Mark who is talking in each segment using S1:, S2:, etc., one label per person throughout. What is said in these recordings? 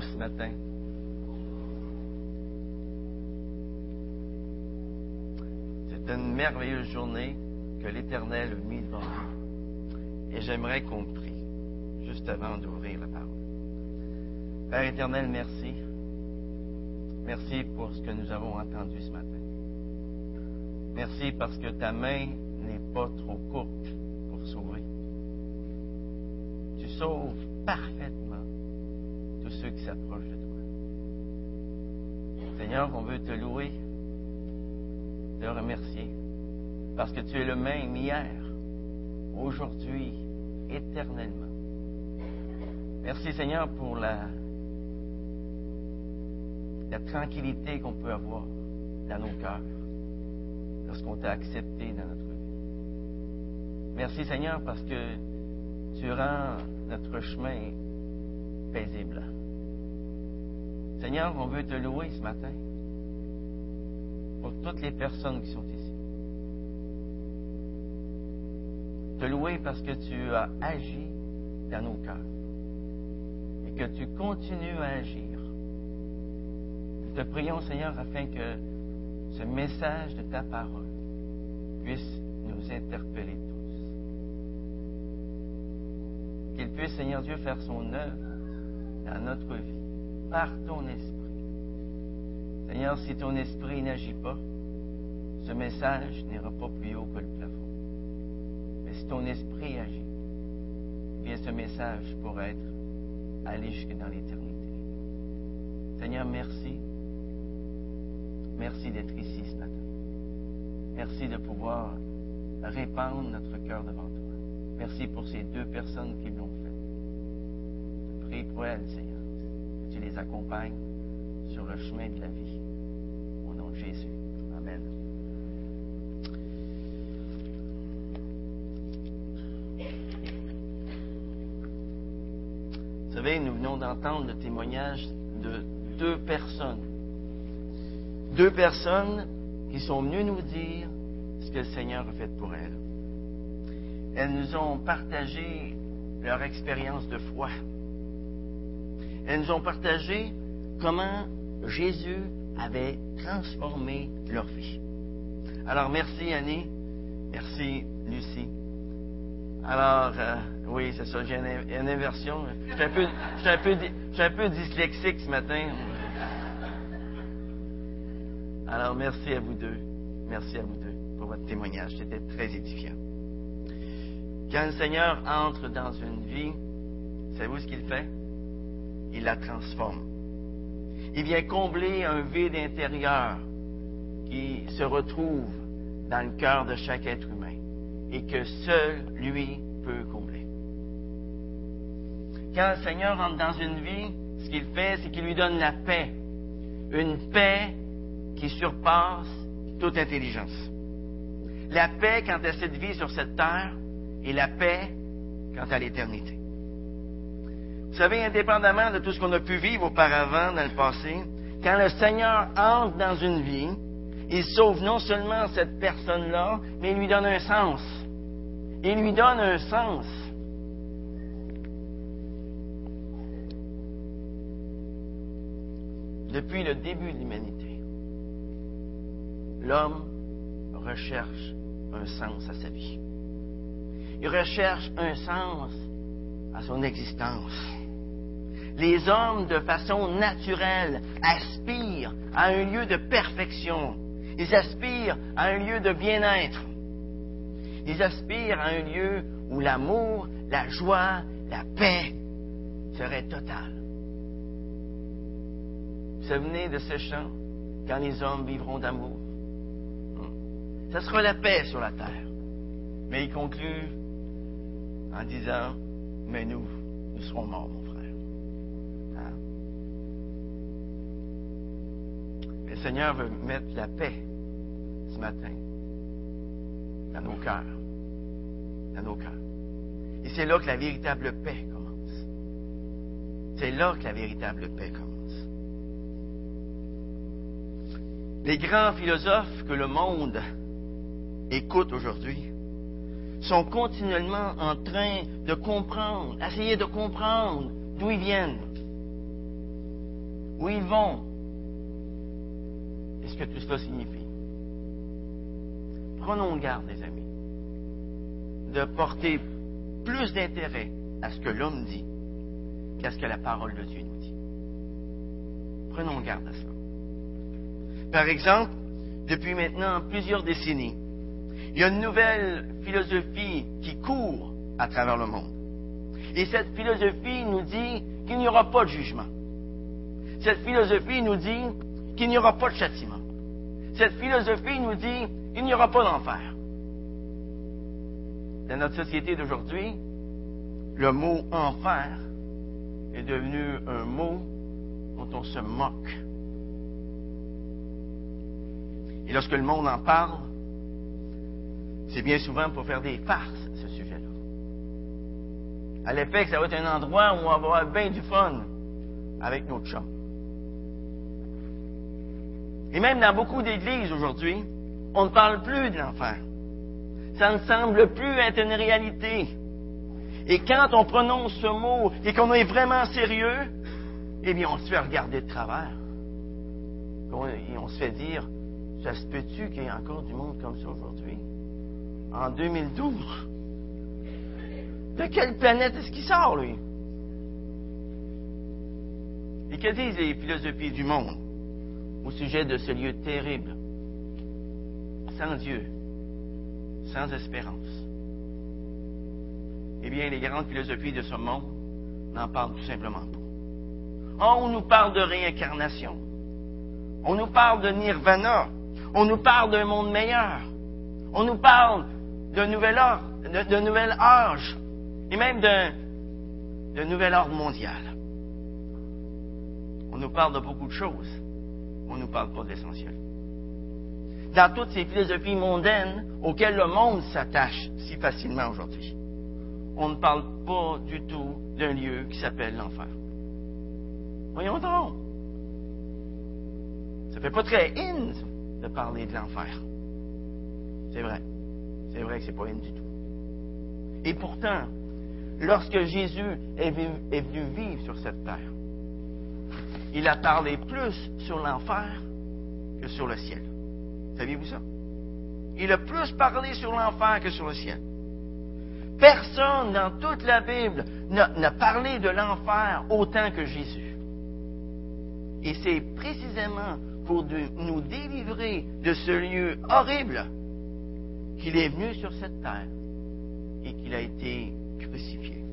S1: ce matin. C'est une merveilleuse journée que l'Éternel a mise devant nous. Et j'aimerais qu'on prie, juste avant d'ouvrir la parole. Père éternel, merci. Merci pour ce que nous avons entendu ce matin. Merci parce que ta main n'est pas trop courte pour sauver. Tu sauves parfaitement qui s'approchent de toi. Seigneur, on veut te louer, te remercier, parce que tu es le même hier, aujourd'hui, éternellement. Merci Seigneur pour la tranquillité qu'on peut avoir dans nos cœurs lorsqu'on t'a accepté dans notre vie. Merci Seigneur parce que tu rends notre chemin paisible. Seigneur, on veut te louer ce matin pour toutes les personnes qui sont ici. Te louer parce que tu as agi dans nos cœurs et que tu continues à agir. Nous te prions, Seigneur, afin que ce message de ta parole puisse nous interpeller tous. Qu'il puisse, Seigneur Dieu, faire son œuvre dans notre vie par ton esprit. Seigneur, si ton esprit n'agit pas, ce message n'ira pas plus haut que le plafond. Mais si ton esprit agit, eh bien ce message pourra être allé jusque dans l'éternité. Seigneur, merci. Merci d'être ici ce matin. Merci de pouvoir répandre notre cœur devant toi. Merci pour ces deux personnes qui l'ont fait. Je prie pour elles, Seigneur, les accompagnes sur le chemin de la vie. Au nom de Jésus. Amen. Vous savez, nous venons d'entendre le témoignage de deux personnes. Deux personnes qui sont venues nous dire ce que le Seigneur a fait pour elles. Elles nous ont partagé leur expérience de foi. Elles nous ont partagé comment Jésus avait transformé leur vie. Alors, merci Annie, merci Lucie. Alors, euh, oui, c'est ça, j'ai une, inversion. Je suis un, un, un peu dyslexique ce matin. Alors, merci à vous deux. Merci à vous deux pour votre témoignage. C'était très édifiant. Quand le Seigneur entre dans une vie, savez-vous ce qu'il fait? Il la transforme. Il vient combler un vide intérieur qui se retrouve dans le cœur de chaque être humain et que seul lui peut combler. Quand le Seigneur entre dans une vie, ce qu'il fait, c'est qu'il lui donne la paix. Une paix qui surpasse toute intelligence. La paix quant à cette vie sur cette terre et la paix quant à l'éternité. Vous savez, indépendamment de tout ce qu'on a pu vivre auparavant dans le passé, quand le Seigneur entre dans une vie, il sauve non seulement cette personne-là, mais il lui donne un sens. Il lui donne un sens. Depuis le début de l'humanité, l'homme recherche un sens à sa vie. Il recherche un sens à son existence. Les hommes, de façon naturelle, aspirent à un lieu de perfection. Ils aspirent à un lieu de bien-être. Ils aspirent à un lieu où l'amour, la joie, la paix seraient totales. Vous vous souvenez de ce chant, quand les hommes vivront d'amour? Ce sera la paix sur la terre. Mais il conclut en disant, mais nous, nous serons morts, mon frère. Hein? Le Seigneur veut mettre la paix ce matin dans nos cœurs. Dans nos cœurs. Et c'est là que la véritable paix commence. C'est là que la véritable paix commence. Les grands philosophes que le monde écoute aujourd'hui sont continuellement en train de comprendre, essayer de comprendre d'où ils viennent. où ils vont et ce que tout cela signifie? Prenons garde, les amis, de porter plus d'intérêt à ce que l'homme dit qu'à ce que la parole de Dieu nous dit. Prenons garde à cela. Par exemple, depuis maintenant plusieurs décennies, il y a une nouvelle philosophie qui court à travers le monde. Et cette philosophie nous dit qu'il n'y aura pas de jugement. Cette philosophie nous dit qu'il n'y aura pas de châtiment. Cette philosophie nous dit qu'il n'y aura pas d'enfer. Dans notre société d'aujourd'hui, le mot enfer est devenu un mot dont on se moque. Et lorsque le monde en parle, c'est bien souvent pour faire des farces, ce sujet-là. À l'effet que ça va être un endroit où on va avoir bien du fun avec notre chum. Et même dans beaucoup d'églises aujourd'hui, on ne parle plus de l'enfer. Ça ne semble plus être une réalité. Et quand on prononce ce mot et qu'on est vraiment sérieux, eh bien, on se fait regarder de travers. Et on se fait dire, ça se peut-tu qu'il y ait encore du monde comme ça aujourd'hui? En 2012? De quelle planète est-ce qu'il sort, lui? Et que disent les philosophies du monde au sujet de ce lieu terrible, sans Dieu, sans espérance? Eh bien, les grandes philosophies de ce monde n'en parlent tout simplement pas. Oh, on nous parle de réincarnation. On nous parle de nirvana. On nous parle d'un monde meilleur. On nous parle d'un nouvel ordre, d'un nouvel âge, et même d'un nouvel ordre mondial. On nous parle de beaucoup de choses. On ne nous parle pas de l'essentiel. Dans toutes ces philosophies mondaines auxquelles le monde s'attache si facilement aujourd'hui, on ne parle pas du tout d'un lieu qui s'appelle l'enfer. Voyons donc. Ça fait pas très in de parler de l'enfer. C'est vrai. C'est vrai que c'est pas in du tout. Et pourtant, lorsque Jésus est venu, vivre sur cette terre, il a parlé plus sur l'enfer que sur le ciel. Saviez-vous ça? Il a plus parlé sur l'enfer que sur le ciel. Personne dans toute la Bible n'a parlé de l'enfer autant que Jésus. Et c'est précisément pour nous délivrer de ce lieu horrible qu'il est venu sur cette terre et qu'il a été crucifié.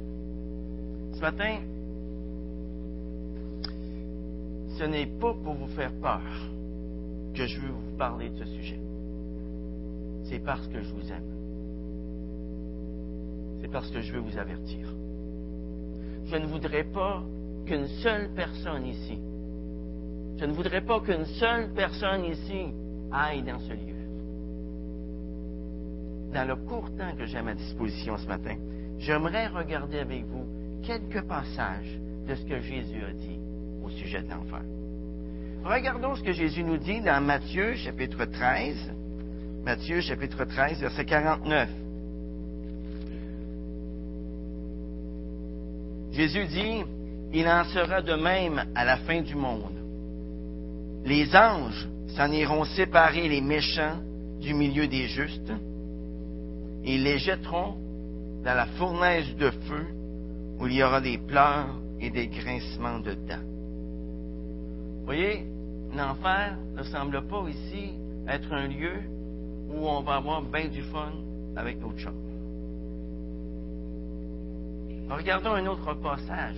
S1: Ce matin, ce n'est pas pour vous faire peur que je veux vous parler de ce sujet. C'est parce que je vous aime. C'est parce que je veux vous avertir. Je ne voudrais pas qu'une seule personne ici je ne voudrais pas qu'une seule personne ici aille dans ce lieu. Dans le court temps que j'ai à ma disposition ce matin, j'aimerais regarder avec vous quelques passages de ce que Jésus a dit au sujet de l'enfer. Regardons ce que Jésus nous dit dans Matthieu chapitre 13. Matthieu chapitre 13, verset 49. Jésus dit, il en sera de même à la fin du monde. Les anges s'en iront séparer les méchants du milieu des justes et les jetteront dans la fournaise de feu où il y aura des pleurs et des grincements de dents. Voyez, l'enfer ne semble pas ici être un lieu où on va avoir bien du fun avec notre chums. Regardons un autre passage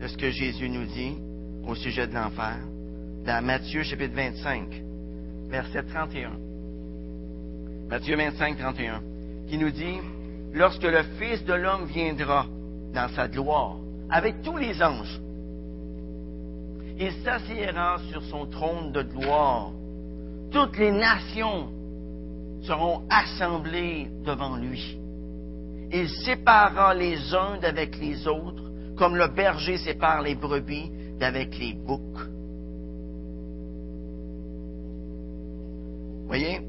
S1: de ce que Jésus nous dit au sujet de l'enfer dans Matthieu chapitre 25, verset 31. Matthieu 25, 31, qui nous dit, lorsque le Fils de l'homme viendra dans sa gloire, avec tous les anges, il s'assiera sur son trône de gloire. Toutes les nations seront assemblées devant lui. Il séparera les uns d'avec les autres, comme le berger sépare les brebis d'avec les boucs. Voyez,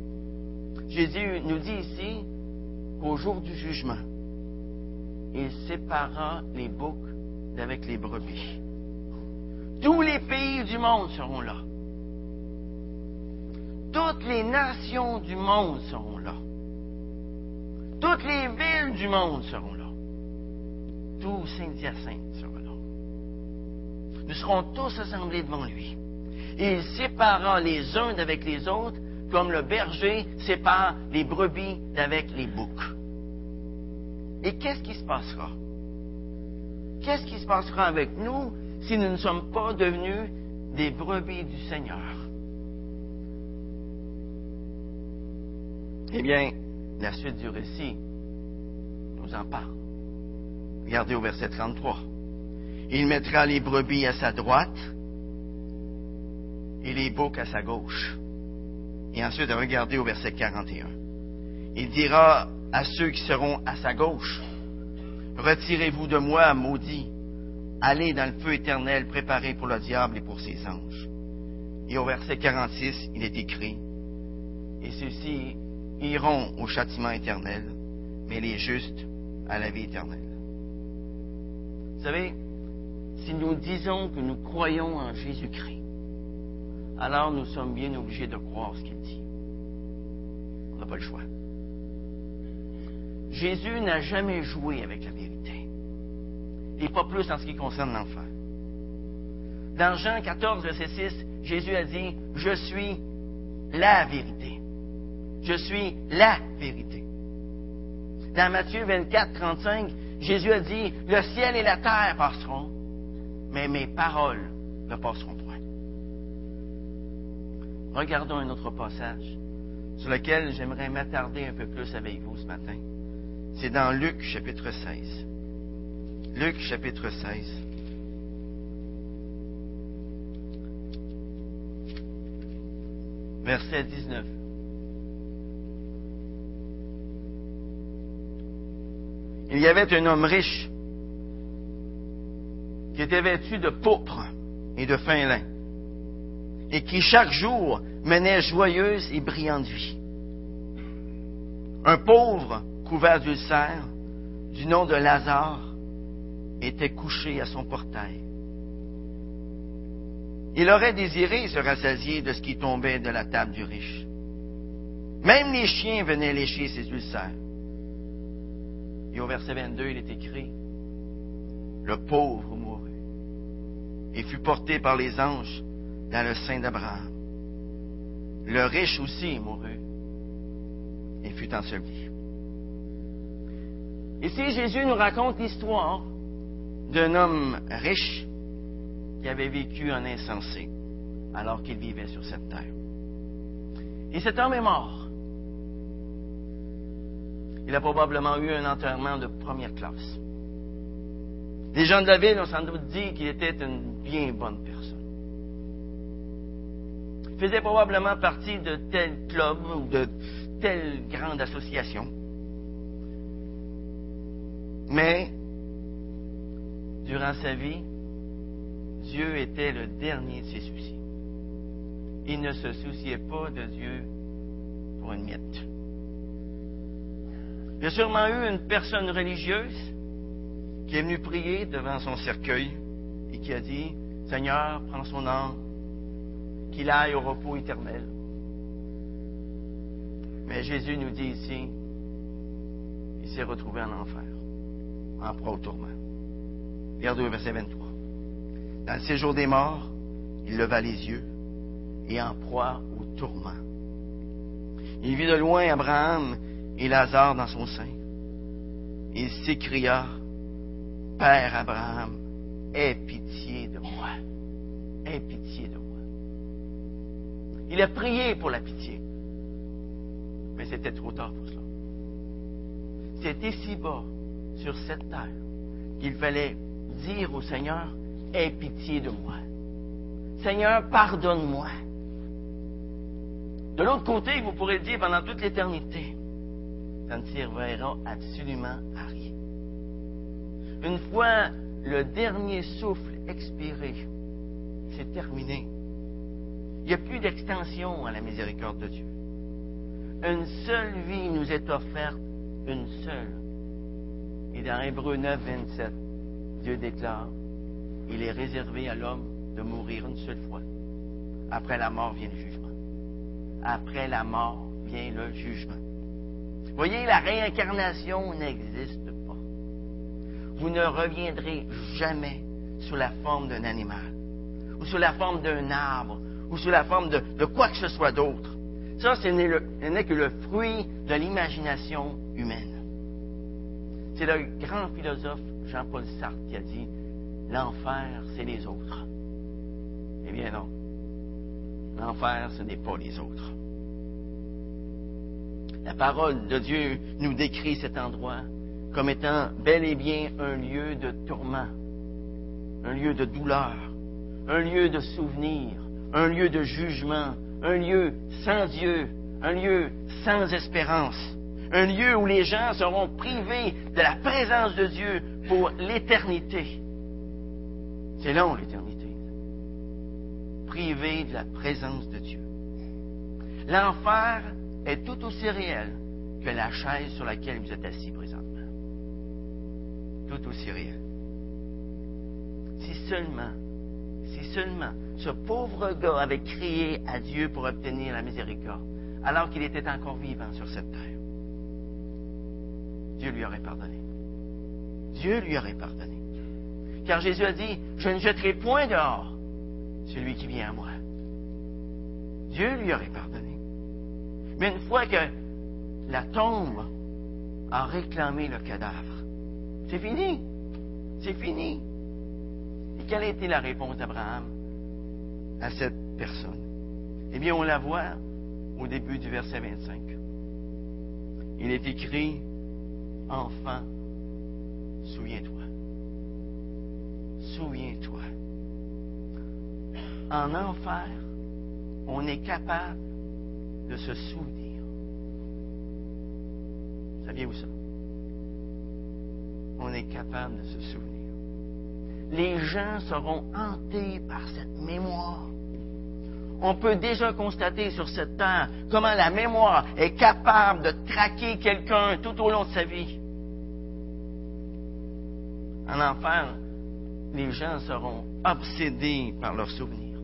S1: Jésus nous dit ici qu'au jour du jugement, il séparera les boucs d'avec les brebis. Tous les pays du monde seront là. Toutes les nations du monde seront là. Toutes les villes du monde seront là. Tout Saint-Hyacinthe sera là. Nous serons tous assemblés devant lui. Et il séparera les uns d'avec les autres, comme le berger sépare les brebis d'avec les boucs. Et qu'est-ce qui se passera? Qu'est-ce qui se passera avec nous si nous ne sommes pas devenus des brebis du Seigneur? Eh bien, la suite du récit nous en parle. Regardez au verset 33. Il mettra les brebis à sa droite et les boucs à sa gauche. Et ensuite, regardez au verset 41. Il dira à ceux qui seront à sa gauche, Retirez-vous de moi, maudits, allez dans le feu éternel préparé pour le diable et pour ses anges. Et au verset 46, il est écrit, Et ceux-ci iront au châtiment éternel, mais les justes à la vie éternelle. Vous savez, si nous disons que nous croyons en Jésus-Christ, alors nous sommes bien obligés de croire ce qu'il dit. On n'a pas le choix. Jésus n'a jamais joué avec la vérité. Et pas plus en ce qui concerne l'enfer. Dans Jean 14, verset 6, Jésus a dit, je suis la vérité. Je suis la vérité. Dans Matthieu 24, 35, Jésus a dit, le ciel et la terre passeront, mais mes paroles ne passeront point. Regardons un autre passage sur lequel j'aimerais m'attarder un peu plus avec vous ce matin. C'est dans Luc chapitre 16. Luc chapitre 16. Verset 19. Il y avait un homme riche qui était vêtu de pourpre et de fin lin et qui chaque jour menait joyeuse et brillante vie. Un pauvre couvert d'ulcères, du nom de Lazare, était couché à son portail. Il aurait désiré se rassasier de ce qui tombait de la table du riche. Même les chiens venaient lécher ses ulcères. Et au verset 22, il est écrit, Le pauvre mourut et fut porté par les anges dans le sein d'Abraham. Le riche aussi mourut et fut enseveli. Ici, Jésus nous raconte l'histoire d'un homme riche qui avait vécu en insensé alors qu'il vivait sur cette terre. Et cet homme est mort. Il a probablement eu un enterrement de première classe. Les gens de la ville ont sans doute dit qu'il était une bien bonne personne. Faisait probablement partie de tel club ou de telle grande association. Mais, durant sa vie, Dieu était le dernier de ses soucis. Il ne se souciait pas de Dieu pour une miette. Il y a sûrement eu une personne religieuse qui est venue prier devant son cercueil et qui a dit, Seigneur, prends son âme, qu'il aille au repos éternel. Mais Jésus nous dit ici, il s'est retrouvé en enfer, en proie au tourment. Regardez le verset 23. Dans le séjour des morts, il leva les yeux et en proie au tourment. Il vit de loin Abraham et Lazare dans son sein. Il s'écria, Père Abraham, aie pitié de moi. Aie pitié de moi. Il a prié pour la pitié. Mais c'était trop tard pour cela. C'est ici-bas, sur cette terre, qu'il fallait dire au Seigneur, aie pitié de moi. Seigneur, pardonne-moi. De l'autre côté, vous pourrez dire pendant toute l'éternité, ça ne servira absolument à rien. Une fois le dernier souffle expiré, c'est terminé. Il n'y a plus d'extension à la miséricorde de Dieu. Une seule vie nous est offerte, une seule. Et dans Hébreu 9, 27, Dieu déclare, il est réservé à l'homme de mourir une seule fois. Après la mort vient le jugement. Après la mort vient le jugement. Voyez, la réincarnation n'existe pas. Vous ne reviendrez jamais sous la forme d'un animal, ou sous la forme d'un arbre, ou sous la forme de, quoi que ce soit d'autre. Ça, ce n'est que le fruit de l'imagination humaine. C'est le grand philosophe Jean-Paul Sartre qui a dit L'enfer, c'est les autres. Eh bien non. L'enfer, ce n'est pas les autres. La parole de Dieu nous décrit cet endroit comme étant bel et bien un lieu de tourment, un lieu de douleur, un lieu de souvenir, un lieu de jugement, un lieu sans Dieu, un lieu sans espérance, un lieu où les gens seront privés de la présence de Dieu pour l'éternité. C'est long, l'éternité. Privés de la présence de Dieu. L'enfer est tout aussi réel que la chaise sur laquelle vous êtes assis présentement. Tout aussi réel. Si seulement, si seulement ce pauvre gars avait crié à Dieu pour obtenir la miséricorde, alors qu'il était encore vivant sur cette terre, Dieu lui aurait pardonné. Dieu lui aurait pardonné. Car Jésus a dit, je ne jetterai point dehors celui qui vient à moi. Dieu lui aurait pardonné. Mais une fois que la tombe a réclamé le cadavre, c'est fini. C'est fini. Et quelle a été la réponse d'Abraham? À cette personne? Eh bien, on la voit au début du verset 25. Il est écrit, Enfant, souviens-toi. Souviens-toi. En enfer, on est capable de se souvenir. Saviez-vous ça? On est capable de se souvenir. Les gens seront hantés par cette mémoire on peut déjà constater sur cette terre comment la mémoire est capable de traquer quelqu'un tout au long de sa vie. En enfer, les gens seront obsédés par leurs souvenirs.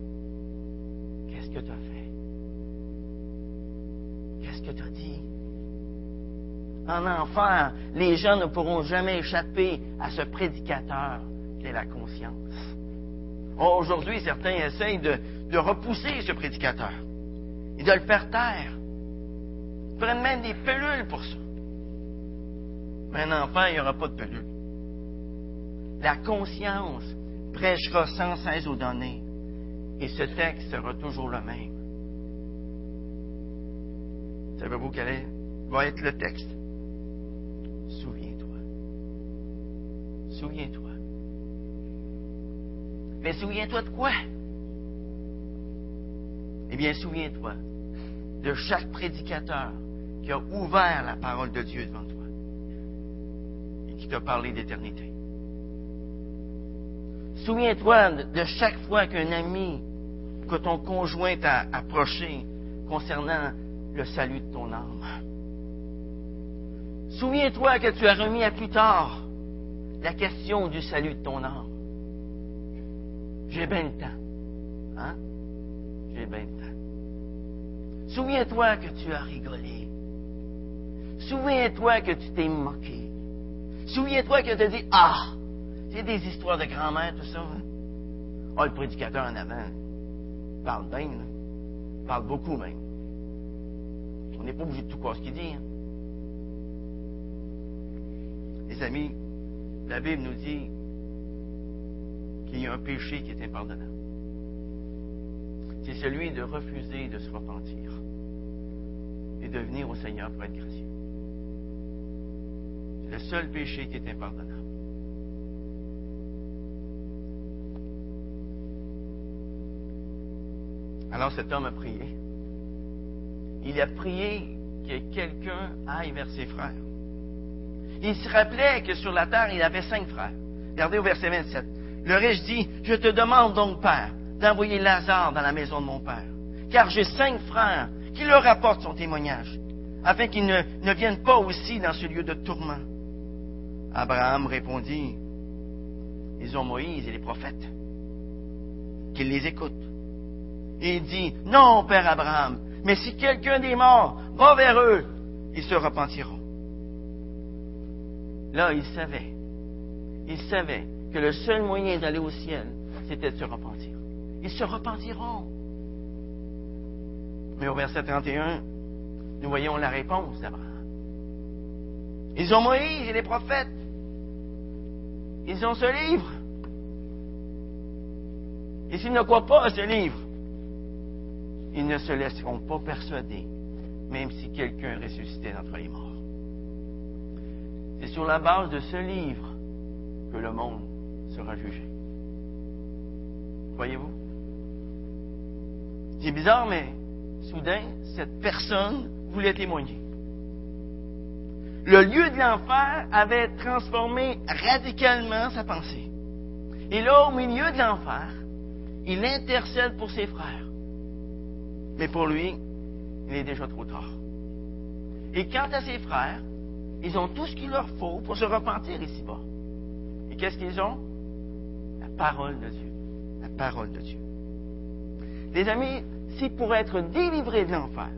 S1: Qu'est-ce que tu as fait? Qu'est-ce que tu as dit? En enfer, les gens ne pourront jamais échapper à ce prédicateur est la conscience. Aujourd'hui, certains essayent de, repousser ce prédicateur et de le faire taire. Ils prennent même des pelules pour ça. Mais un enfant, il n'y aura pas de pelules. La conscience prêchera sans cesse aux données et ce texte sera toujours le même. Savez-vous quel est, va être le texte? Souviens-toi. Souviens-toi. Mais souviens-toi de quoi? Eh bien, souviens-toi de chaque prédicateur qui a ouvert la parole de Dieu devant toi et qui t'a parlé d'éternité. Souviens-toi de chaque fois qu'un ami, que ton conjoint t'a approché concernant le salut de ton âme. Souviens-toi que tu as remis à plus tard la question du salut de ton âme. J'ai bien le temps. Hein? J'ai bien le temps. Souviens-toi que tu as rigolé. Souviens-toi que tu t'es moqué. Souviens-toi que tu as dit Ah, c'est des histoires de grand-mère, tout ça. Hein? Ah, le prédicateur en avant parle bien, parle beaucoup même. On n'est pas obligé de tout croire ce qu'il dit. Hein? Les amis, la Bible nous dit qu'il y a un péché qui est impardonnable. C'est celui de refuser de se repentir et de venir au Seigneur pour être gracieux. C'est le seul péché qui est impardonnable. Alors cet homme a prié. Il a prié que quelqu'un aille vers ses frères. Il se rappelait que sur la terre, il avait cinq frères. Regardez au verset 27. Le riche dit, je te demande donc, Père, d'envoyer Lazare dans la maison de mon Père, car j'ai cinq frères qui leur apportent son témoignage, afin qu'ils ne, ne viennent pas aussi dans ce lieu de tourment. Abraham répondit, ils ont Moïse et les prophètes. qu'il les écoute. Et il dit, non, Père Abraham, mais si quelqu'un des morts va vers eux, ils se repentiront. Là, il savait, il savait que le seul moyen d'aller au ciel, c'était de se repentir. Ils se repentiront. Mais au verset 31, nous voyons la réponse d'Abraham. Ils ont Moïse et les prophètes. Ils ont ce livre. Et s'ils ne croient pas à ce livre, ils ne se laisseront pas persuader, même si quelqu'un ressuscitait d'entre les morts. C'est sur la base de ce livre que le monde sera jugé. Voyez-vous? C'est bizarre, mais soudain, cette personne voulait témoigner. Le lieu de l'enfer avait transformé radicalement sa pensée. Et là, au milieu de l'enfer, il intercède pour ses frères. Mais pour lui, il est déjà trop tard. Et quant à ses frères, ils ont tout ce qu'il leur faut pour se repentir ici-bas. Et qu'est-ce qu'ils ont? Parole de Dieu. La parole de Dieu. Les amis, si pour être délivré de l'enfer,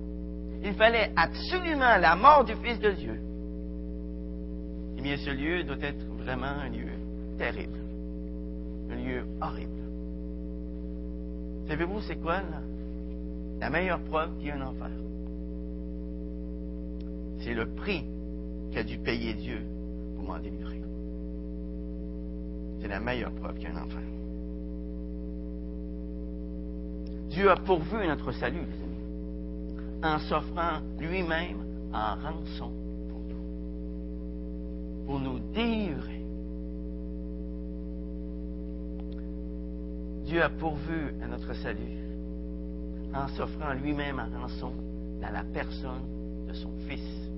S1: il fallait absolument la mort du Fils de Dieu, eh bien ce lieu doit être vraiment un lieu terrible, un lieu horrible. Savez-vous c'est quoi la meilleure preuve qu'il y a un enfer? C'est le prix qu'a dû payer Dieu pour m'en délivrer. C'est la meilleure preuve qu'il enfer. Dieu a pourvu notre salut, en s'offrant lui-même en rançon pour nous, pour nous délivrer. Dieu a pourvu à notre salut en s'offrant lui-même en rançon dans la personne de son Fils.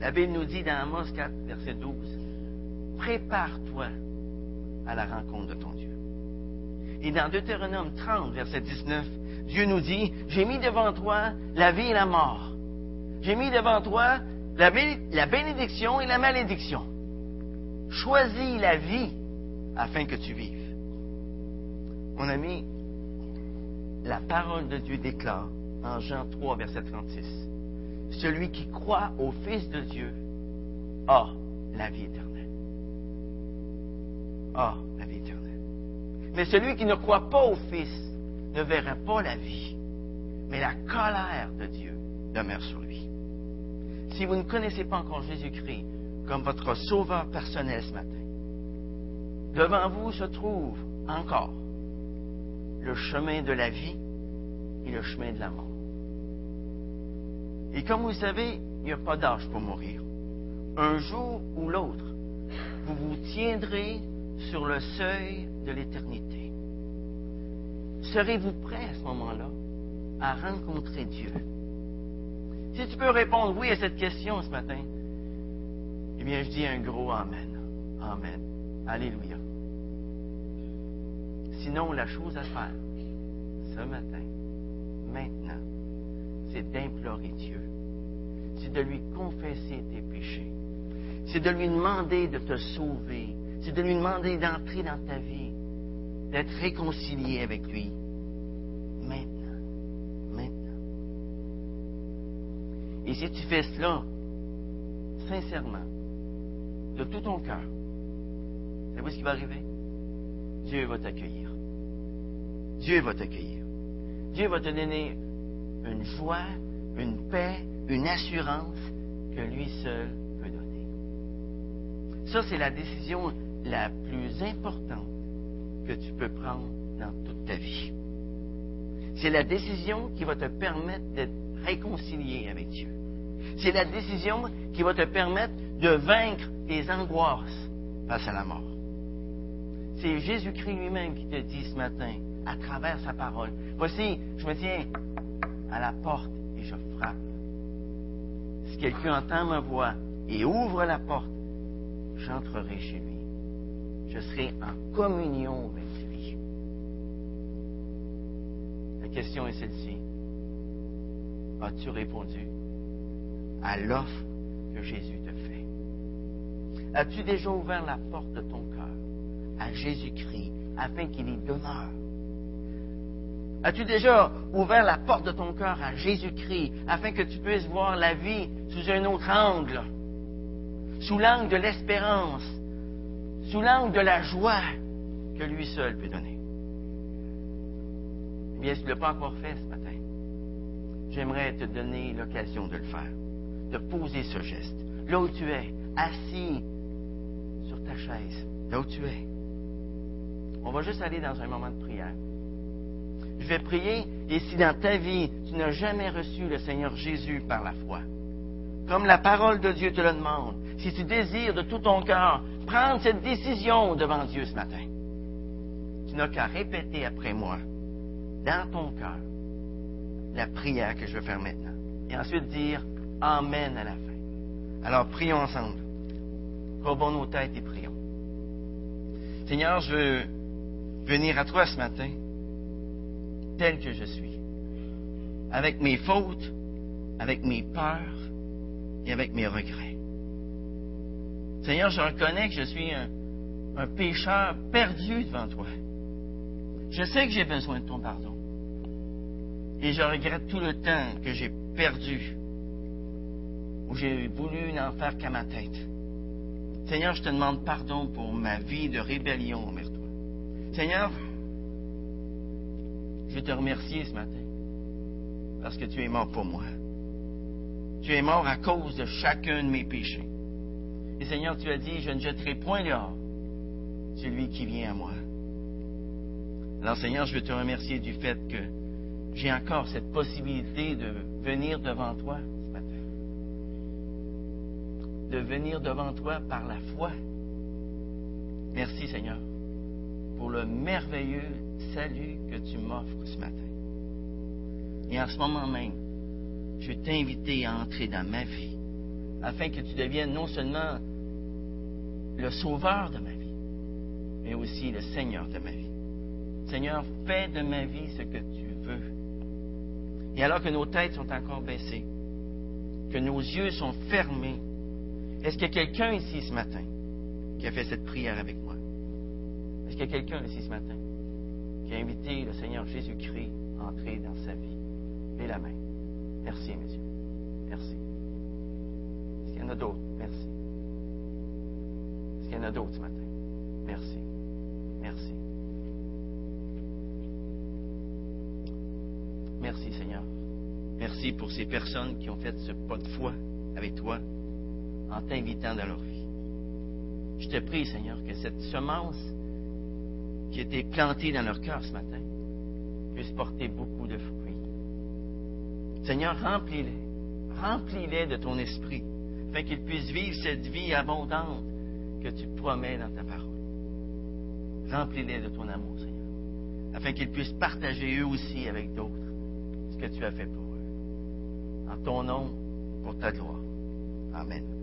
S1: La Bible nous dit dans Amos 4, verset 12, Prépare-toi à la rencontre de ton Dieu. Et dans Deutéronome 30, verset 19, Dieu nous dit, j'ai mis devant toi la vie et la mort. J'ai mis devant toi la, bénédiction et la malédiction. Choisis la vie afin que tu vives. Mon ami, la parole de Dieu déclare en Jean 3, verset 36, Celui qui croit au Fils de Dieu a la vie éternelle. A la vie éternelle. Mais celui qui ne croit pas au Fils ne verra pas la vie, mais la colère de Dieu demeure sur lui. Si vous ne connaissez pas encore Jésus-Christ comme votre sauveur personnel ce matin, devant vous se trouve encore le chemin de la vie et le chemin de la mort. Et comme vous savez, il n'y a pas d'âge pour mourir. Un jour ou l'autre, vous vous tiendrez sur le seuil de l'éternité. Serez-vous prêt à ce moment-là à rencontrer Dieu? Si tu peux répondre oui à cette question ce matin, eh bien, je dis un gros Amen. Amen. Alléluia. Sinon, la chose à faire ce matin, maintenant, c'est d'implorer Dieu. C'est de lui confesser tes péchés. C'est de lui demander de te sauver c'est de lui demander d'entrer dans ta vie, d'être réconcilié avec lui. Maintenant. Maintenant. Et si tu fais cela, sincèrement, de tout ton cœur, savez-vous ce qui va arriver? Dieu va t'accueillir. Dieu va t'accueillir. Dieu va te donner une joie, une paix, une assurance que lui seul. Ça, c'est la décision la plus importante que tu peux prendre dans toute ta vie. C'est la décision qui va te permettre d'être réconcilié avec Dieu. C'est la décision qui va te permettre de vaincre tes angoisses face à la mort. C'est Jésus-Christ lui-même qui te dit ce matin, à travers sa parole, voici, je me tiens à la porte et je frappe. Si quelqu'un entend ma voix et ouvre la porte, j'entrerai chez lui je serai en communion avec lui. La question est celle-ci. As-tu répondu à l'offre que Jésus te fait? As-tu déjà ouvert la porte de ton cœur à Jésus-Christ afin qu'il y demeure? As-tu déjà ouvert la porte de ton cœur à Jésus-Christ afin que tu puisses voir la vie sous un autre angle, sous l'angle de l'espérance, sous l'angle de la joie que lui seul peut donner? Eh bien, si tu ne l'as pas encore fait ce matin, j'aimerais te donner l'occasion de le faire, de poser ce geste. Là où tu es, assis sur ta chaise, là où tu es. On va juste aller dans un moment de prière. Je vais prier, et si dans ta vie, tu n'as jamais reçu le Seigneur Jésus par la foi, comme la parole de Dieu te le demande, si tu désires de tout ton cœur prendre cette décision devant Dieu ce matin, tu n'as qu'à répéter après moi, dans ton cœur, la prière que je vais faire maintenant. Et ensuite dire Amen à la fin. Alors prions ensemble. Courbons nos têtes et prions. Seigneur, je veux venir à toi ce matin tel que je suis, avec mes fautes, avec mes peurs et avec mes regrets. Seigneur, je reconnais que je suis un, un pécheur perdu devant toi. Je sais que j'ai besoin de ton pardon. Et je regrette tout le temps que j'ai perdu, où j'ai voulu n'en faire qu'à ma tête. Seigneur, je te demande pardon pour ma vie de rébellion envers toi. Seigneur, je veux te remercier ce matin parce que tu es mort pour moi. Tu es mort à cause de chacun de mes péchés. Et Seigneur, tu as dit, je ne jetterai point dehors celui qui vient à moi. Alors Seigneur, je veux te remercier du fait que j'ai encore cette possibilité de venir devant toi ce matin. De venir devant toi par la foi. Merci Seigneur pour le merveilleux salut que tu m'offres ce matin. Et en ce moment même, je veux t'inviter à entrer dans ma vie afin que tu deviennes non seulement le sauveur de ma vie, mais aussi le Seigneur de ma vie. Seigneur, fais de ma vie ce que tu veux. Et alors que nos têtes sont encore baissées, que nos yeux sont fermés, est-ce qu'il y a quelqu'un ici ce matin qui a fait cette prière avec moi? Est-ce qu'il y a quelqu'un ici ce matin qui a invité le Seigneur Jésus-Christ à entrer dans sa vie? Levez la main. Merci, messieurs. Merci. Est-ce qu'il y en a d'autres? Merci. Est-ce qu'il y en a d'autres ce matin? Merci. Merci. Merci, Seigneur. Merci pour ces personnes qui ont fait ce pas de foi avec toi en t'invitant dans leur vie. Je te prie, Seigneur, que cette semence qui a été plantée dans leur cœur ce matin puisse porter beaucoup de fruits. Seigneur, remplis-les. Remplis-les de ton esprit, afin qu'ils puissent vivre cette vie abondante que tu promets dans ta parole. Remplis-les de ton amour, Seigneur, afin qu'ils puissent partager eux aussi avec d'autres ce que tu as fait pour eux. En ton nom, pour ta gloire. Amen.